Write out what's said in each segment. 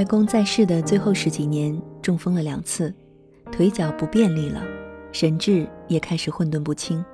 外公在世的最后十几年，中风了两次，腿脚不便利了，神智也开始混沌不清。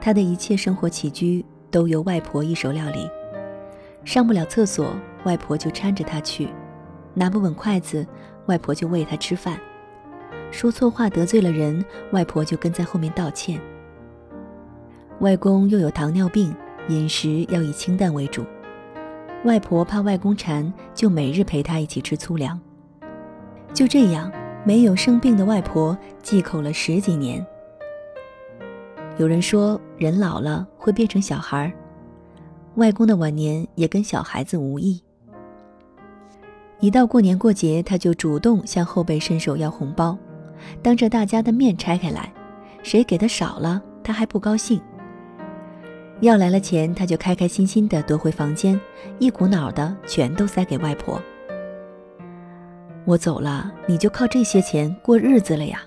他的一切生活起居都由外婆一手料理，上不了厕所，外婆就搀着他去；拿不稳筷子，外婆就喂他吃饭；说错话得罪了人，外婆就跟在后面道歉。外公又有糖尿病，饮食要以清淡为主。外婆怕外公馋，就每日陪他一起吃粗粮。就这样，没有生病的外婆忌口了十几年。有人说，人老了会变成小孩儿，外公的晚年也跟小孩子无异。一到过年过节，他就主动向后辈伸手要红包，当着大家的面拆开来，谁给的少了，他还不高兴。要来了钱，他就开开心心的夺回房间，一股脑的全都塞给外婆。我走了，你就靠这些钱过日子了呀。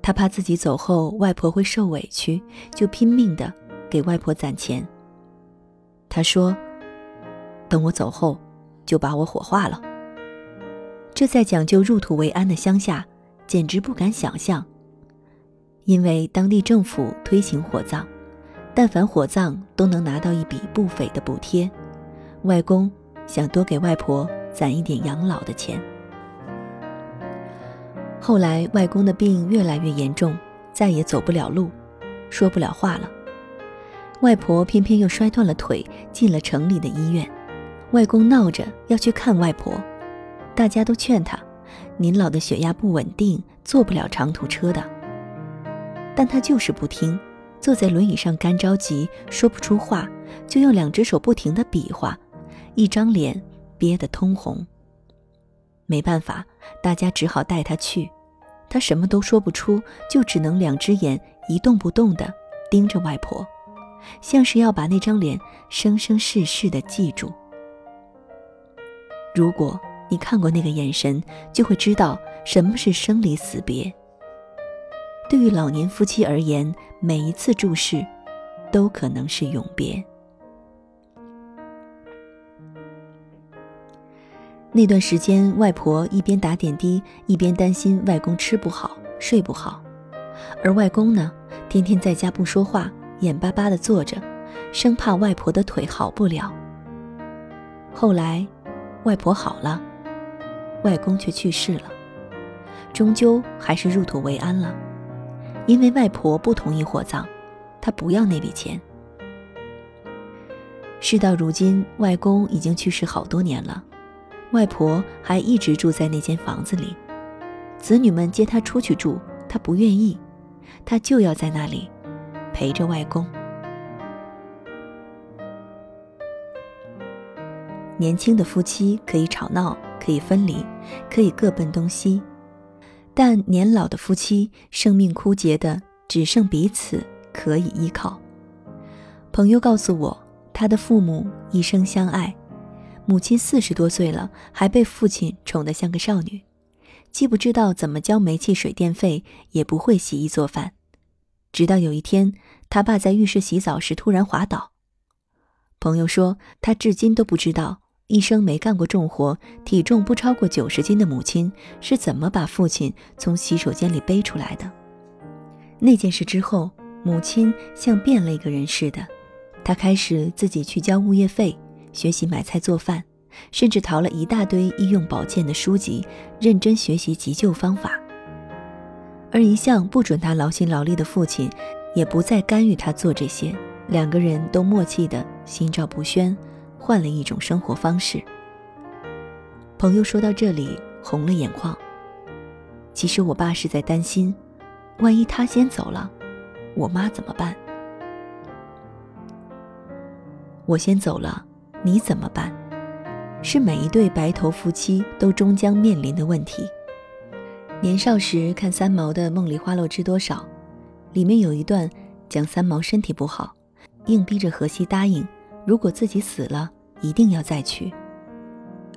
他怕自己走后外婆会受委屈，就拼命的给外婆攒钱。他说：“等我走后，就把我火化了。”这在讲究入土为安的乡下，简直不敢想象，因为当地政府推行火葬。但凡火葬都能拿到一笔不菲的补贴，外公想多给外婆攒一点养老的钱。后来外公的病越来越严重，再也走不了路，说不了话了。外婆偏偏又摔断了腿，进了城里的医院。外公闹着要去看外婆，大家都劝他：“您老的血压不稳定，坐不了长途车的。”但他就是不听。坐在轮椅上干着急，说不出话，就用两只手不停的比划，一张脸憋得通红。没办法，大家只好带他去。他什么都说不出，就只能两只眼一动不动地盯着外婆，像是要把那张脸生生世世的记住。如果你看过那个眼神，就会知道什么是生离死别。对于老年夫妻而言，每一次注视，都可能是永别。那段时间，外婆一边打点滴，一边担心外公吃不好、睡不好，而外公呢，天天在家不说话，眼巴巴的坐着，生怕外婆的腿好不了。后来，外婆好了，外公却去世了，终究还是入土为安了。因为外婆不同意火葬，她不要那笔钱。事到如今，外公已经去世好多年了，外婆还一直住在那间房子里。子女们接他出去住，他不愿意，他就要在那里陪着外公。年轻的夫妻可以吵闹，可以分离，可以各奔东西。但年老的夫妻，生命枯竭的只剩彼此可以依靠。朋友告诉我，他的父母一生相爱，母亲四十多岁了，还被父亲宠得像个少女，既不知道怎么交煤气水电费，也不会洗衣做饭。直到有一天，他爸在浴室洗澡时突然滑倒。朋友说，他至今都不知道。一生没干过重活，体重不超过九十斤的母亲是怎么把父亲从洗手间里背出来的？那件事之后，母亲像变了一个人似的，她开始自己去交物业费，学习买菜做饭，甚至淘了一大堆医用保健的书籍，认真学习急救方法。而一向不准他劳心劳力的父亲，也不再干预他做这些，两个人都默契的心照不宣。换了一种生活方式。朋友说到这里红了眼眶。其实我爸是在担心，万一他先走了，我妈怎么办？我先走了，你怎么办？是每一对白头夫妻都终将面临的问题。年少时看三毛的《梦里花落知多少》，里面有一段讲三毛身体不好，硬逼着荷西答应，如果自己死了。一定要再娶。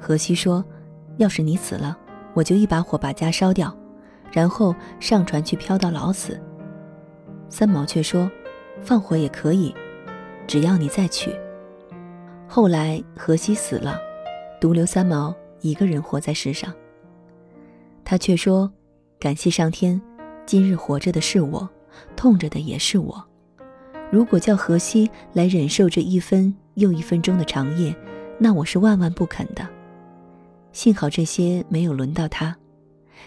荷西说：“要是你死了，我就一把火把家烧掉，然后上船去漂到老死。”三毛却说：“放火也可以，只要你再娶。”后来荷西死了，独留三毛一个人活在世上。他却说：“感谢上天，今日活着的是我，痛着的也是我。如果叫荷西来忍受这一分又一分钟的长夜，那我是万万不肯的。幸好这些没有轮到他。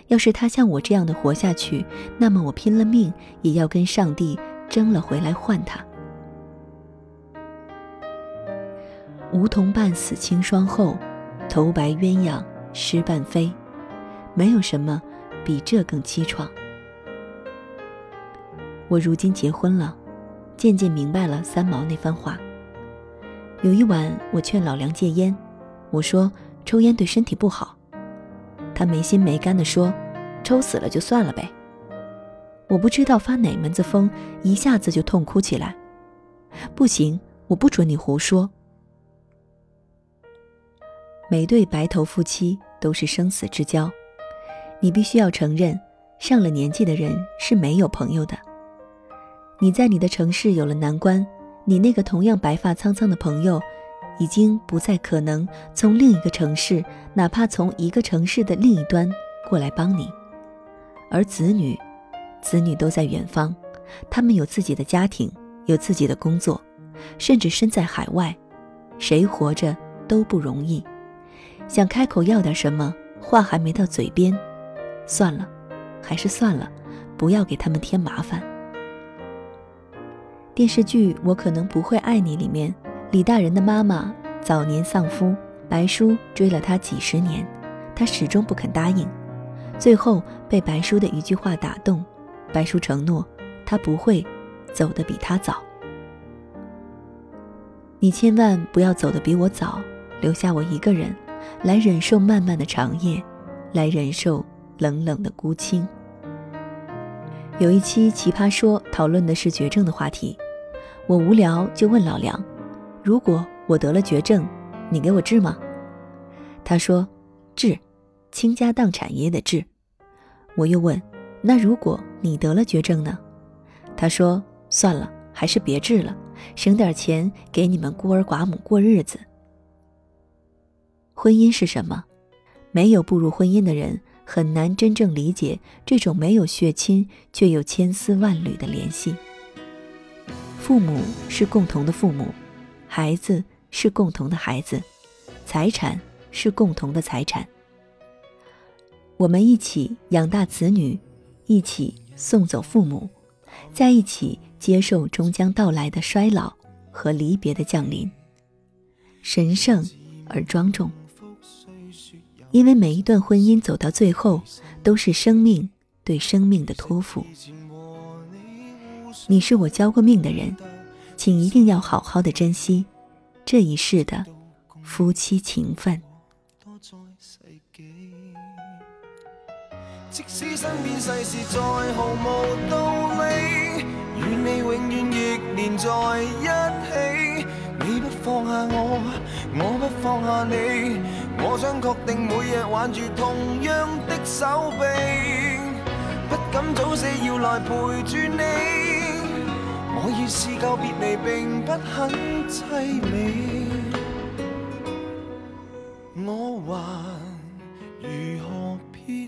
要是他像我这样的活下去，那么我拼了命也要跟上帝争了回来换他。梧桐半死清霜后，头白鸳鸯失半飞。”没有什么比这更凄怆。我如今结婚了，渐渐明白了三毛那番话。有一晚，我劝老梁戒烟，我说抽烟对身体不好，他没心没肝地说：“抽死了就算了呗。”我不知道发哪门子疯，一下子就痛哭起来。不行，我不准你胡说。每对白头夫妻都是生死之交。你必须要承认，上了年纪的人是没有朋友的。你在你的城市有了难关，你那个同样白发苍苍的朋友，已经不再可能从另一个城市，哪怕从一个城市的另一端过来帮你。而子女，子女都在远方，他们有自己的家庭，有自己的工作，甚至身在海外，谁活着都不容易。想开口要点什么，话还没到嘴边。算了，还是算了，不要给他们添麻烦。电视剧《我可能不会爱你》里面，李大人的妈妈早年丧夫，白叔追了她几十年，她始终不肯答应，最后被白叔的一句话打动，白叔承诺他不会走得比他早。你千万不要走得比我早，留下我一个人，来忍受漫漫的长夜，来忍受。冷冷的孤清。有一期《奇葩说》讨论的是绝症的话题，我无聊就问老梁：“如果我得了绝症，你给我治吗？”他说：“治，倾家荡产也得治。”我又问：“那如果你得了绝症呢？”他说：“算了，还是别治了，省点钱给你们孤儿寡母过日子。”婚姻是什么？没有步入婚姻的人。很难真正理解这种没有血亲却又千丝万缕的联系。父母是共同的父母，孩子是共同的孩子，财产是共同的财产。我们一起养大子女，一起送走父母，在一起接受终将到来的衰老和离别的降临，神圣而庄重。因为每一段婚姻走到最后，都是生命对生命的托付。你是我交过命的人，请一定要好好的珍惜这一世的夫妻情分。即使身边世事再毫无道理，愿你永远亦连在一起。你不放下我，我不放下你。我想确定每日挽住同样的手臂，不敢早死要来陪住你。我已试够别离，并不很凄美。我还如何撇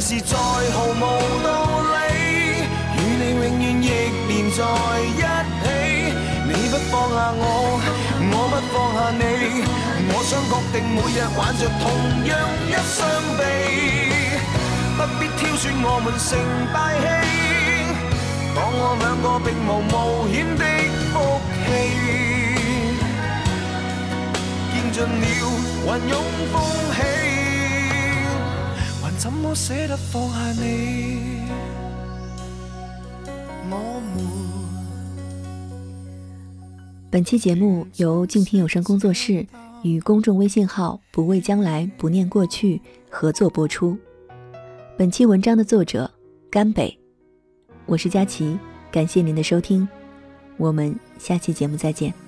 世事再毫无道理，与你永远亦连在一起。你不放下我，我不放下你，我想确定每日挽着同样一双臂，不必挑选我们成败戏。当我两个并无冒险的福气，见尽了云涌风起，怎么舍得放下你？我们。本期节目由静听有声工作室与公众微信号“不畏将来，不念过去”合作播出。本期文章的作者甘北。我是佳琪，感谢您的收听，我们下期节目再见。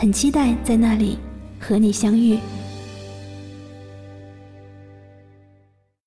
很期待在那里和你相遇。